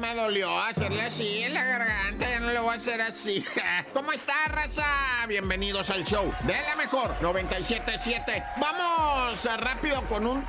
me dolió hacerle así en la garganta, ¿Cómo está, raza? Bienvenidos al show de la mejor 977. Vamos rápido con un...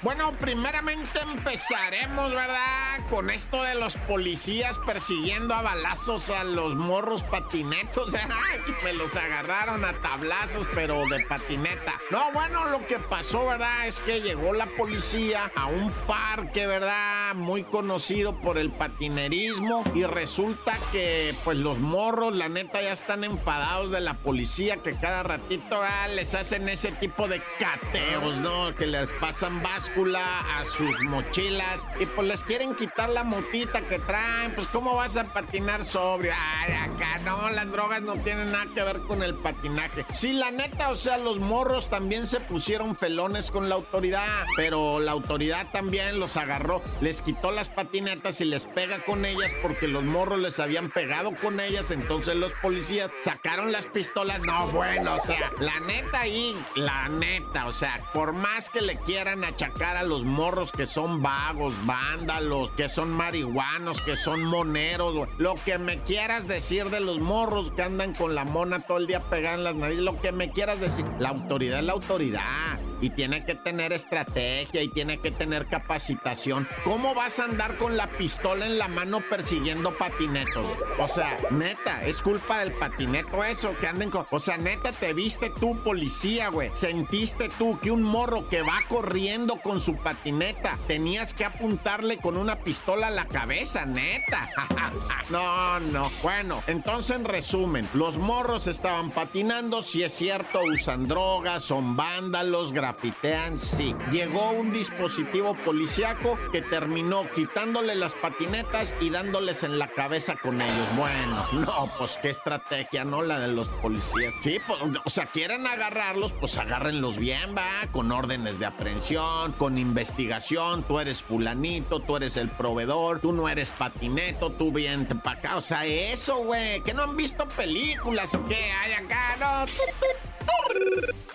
Bueno, primeramente empezaremos, ¿verdad? Con esto de los policías persiguiendo a balazos a los morros patinetos. Me los agarraron a tablazos, pero de patineta. No, bueno, lo que pasó, ¿verdad? Es que llegó la policía a un parque, ¿verdad? Muy conocido por el patinerismo y resulta que pues los morros, la neta, ya están enfadados de la policía que cada ratito les hacen ese tipo de cateos, ¿no? Que les pasan báscula a sus mochilas y pues les quieren quitar la motita que traen. Pues ¿cómo vas a patinar sobrio? Ay, acá no, las drogas no tienen nada que ver con el patinaje. Sí, la neta, o sea, los morros también se pusieron felones con la autoridad, pero la autoridad también los agarró, les quitó las patinetas y les pega con ellas porque los morros les habían pegado con ellas, entonces los policías sacaron las pistolas. No, bueno, o sea, la neta ahí, la neta, o sea, por más que le quieran achacar a los morros que son vagos, vándalos, que son marihuanos, que son moneros, lo que me quieras decir de los morros que andan con la mona todo el día pegada en las narices, lo que me quieras decir, la autoridad es la autoridad y tiene que tener estrategia y tiene que tener capacitación. ¿Cómo vas a andar con la pistola en la mano persiguiendo patinetos? O sea, neta, es culpa del patineto eso, que anden con... O sea, neta, te viste tú, policía, güey. Sentiste tú que un morro que va corriendo con su patineta, tenías que apuntarle con una pistola a la cabeza, neta. no, no. Bueno, entonces en resumen, los morros estaban patinando, si es cierto, usan drogas, son vándalos, grafitean, sí. Llegó un dispositivo policiaco que terminó quitándole las patinetas y dándoles en la cabeza con ellos. Bueno, no, pues qué estrategia, ¿no? La de los policías. Sí, pues, o sea, quieren agarrarlos, pues agárrenlos bien, va, con órdenes de aprehensión, con investigación. Tú eres fulanito, tú eres el proveedor, tú no eres patineto, tú vienes para acá. O sea, eso, güey, que no han visto películas o qué hay acá, no.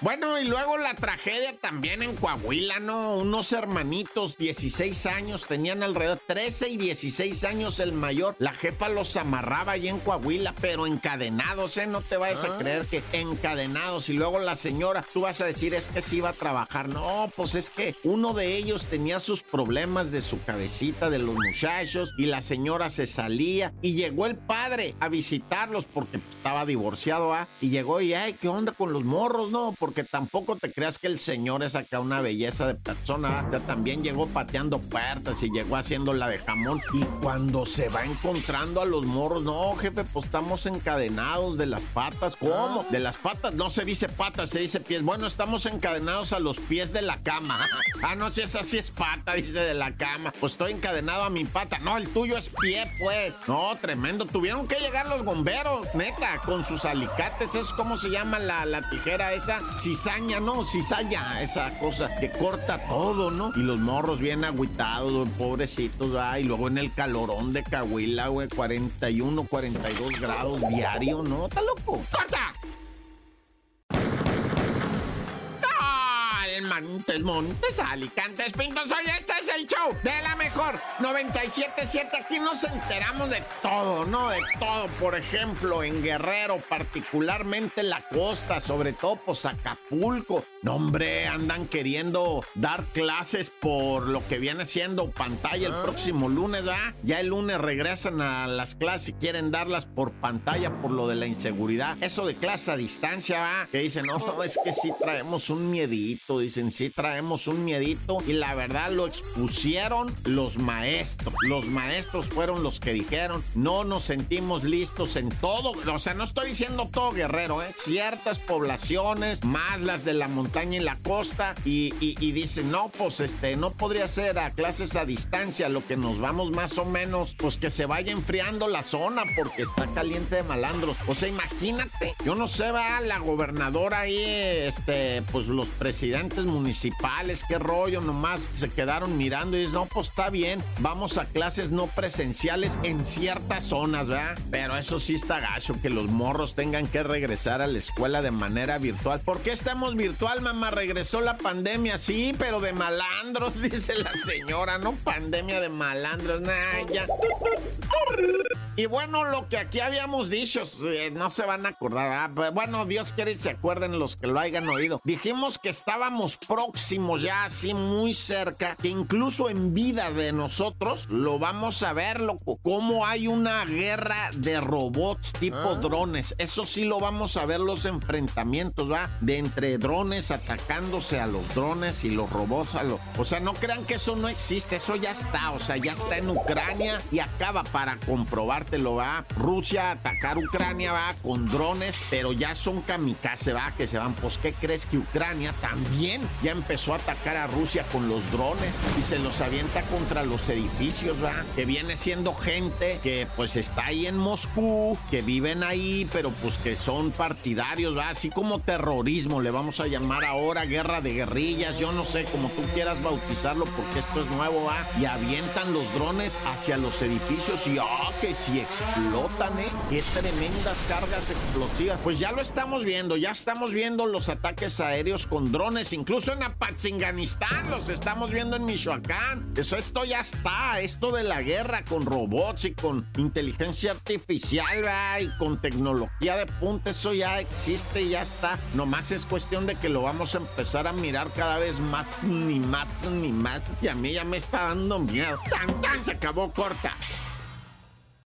Bueno, y luego la tragedia también en Coahuila, ¿no? Unos hermanitos, 16 años, tenían alrededor 13 y 16 años el mayor. La jefa los amarraba ahí en Coahuila, pero encadenados, ¿eh? No te vayas a ah. creer que encadenados. Y luego la señora, tú vas a decir, es que sí iba a trabajar. No, pues es que uno de ellos tenía sus problemas de su cabecita, de los muchachos, y la señora se salía. Y llegó el padre a visitarlos porque estaba divorciado, ¿ah? Y llegó y, ay, ¿qué onda con los morros, no? Porque tampoco te creas que el señor es acá una belleza de persona. Ya también llegó pateando puertas y llegó haciendo la de jamón. Y cuando se va encontrando a los morros, no, jefe, pues estamos encadenados de las patas. ¿Cómo? De las patas, no se dice patas, se dice pies. Bueno, estamos encadenados a los pies de la cama. ah, no, si es así es pata, dice de la cama. Pues estoy encadenado a mi pata. No, el tuyo es pie, pues. No, tremendo. Tuvieron que llegar los bomberos, neta, con sus alicates. ¿Es como se llama la, la tijera esa? Cizaña, ¿no? Cizaña, esa cosa que corta todo, ¿no? Y los morros bien agüitados, pobrecitos, ah, y luego en el calorón de Cahuila, güey, 41, 42 grados diario, ¿no? ¿Está loco? ¡Corta! Montes, Montes, Alicantes, Pintos. Oye, este es el show de la mejor 977. Aquí nos enteramos de todo, ¿no? De todo. Por ejemplo, en Guerrero, particularmente la costa, sobre todo pues Acapulco. No, hombre, andan queriendo dar clases por lo que viene siendo pantalla el ah. próximo lunes, ¿ah? Ya el lunes regresan a las clases y quieren darlas por pantalla por lo de la inseguridad. Eso de clase a distancia, ¿va? Que dicen, no, es que sí traemos un miedito, dicen en sí traemos un miedito y la verdad lo expusieron los maestros. Los maestros fueron los que dijeron, no nos sentimos listos en todo. O sea, no estoy diciendo todo guerrero, ¿eh? Ciertas poblaciones, más las de la montaña y la costa, y, y, dicen, no, pues este, no podría ser a clases a distancia, lo que nos vamos más o menos, pues que se vaya enfriando la zona porque está caliente de malandros. O sea, imagínate, yo no sé, va la gobernadora ahí, este, pues los presidentes municipales, qué rollo, nomás se quedaron mirando y dices, no, pues está bien, vamos a clases no presenciales en ciertas zonas, ¿verdad? Pero eso sí está gacho, que los morros tengan que regresar a la escuela de manera virtual. ¿Por qué estamos virtual, mamá? Regresó la pandemia, sí, pero de malandros, dice la señora, no pandemia de malandros, nah, ya. Y bueno, lo que aquí habíamos dicho, eh, no se van a acordar, Bueno, Dios quiere y se acuerden los que lo hayan oído. Dijimos que estábamos próximos ya, así muy cerca, que incluso en vida de nosotros lo vamos a ver, loco, cómo hay una guerra de robots tipo ah. drones. Eso sí lo vamos a ver los enfrentamientos, ¿va? De entre drones atacándose a los drones y los robots a los... O sea, no crean que eso no existe, eso ya está, o sea, ya está en Ucrania y acaba para comprobar lo va. Rusia a atacar Ucrania, va, con drones, pero ya son kamikaze, va, que se van. Pues, ¿qué crees que Ucrania también ya empezó a atacar a Rusia con los drones y se los avienta contra los edificios, va? Que viene siendo gente que, pues, está ahí en Moscú, que viven ahí, pero pues que son partidarios, va, así como terrorismo, le vamos a llamar ahora guerra de guerrillas, yo no sé, como tú quieras bautizarlo, porque esto es nuevo, va, y avientan los drones hacia los edificios y, ah, que sí explotan, ¿eh? Qué tremendas cargas explosivas. Pues ya lo estamos viendo, ya estamos viendo los ataques aéreos con drones, incluso en Apatzinganistán los estamos viendo en Michoacán. Eso esto ya está, esto de la guerra con robots y con inteligencia artificial, y con tecnología de punta, eso ya existe, ya está. Nomás es cuestión de que lo vamos a empezar a mirar cada vez más, ni más, ni más. Y a mí ya me está dando miedo. ¡Tan, tan! Se acabó corta.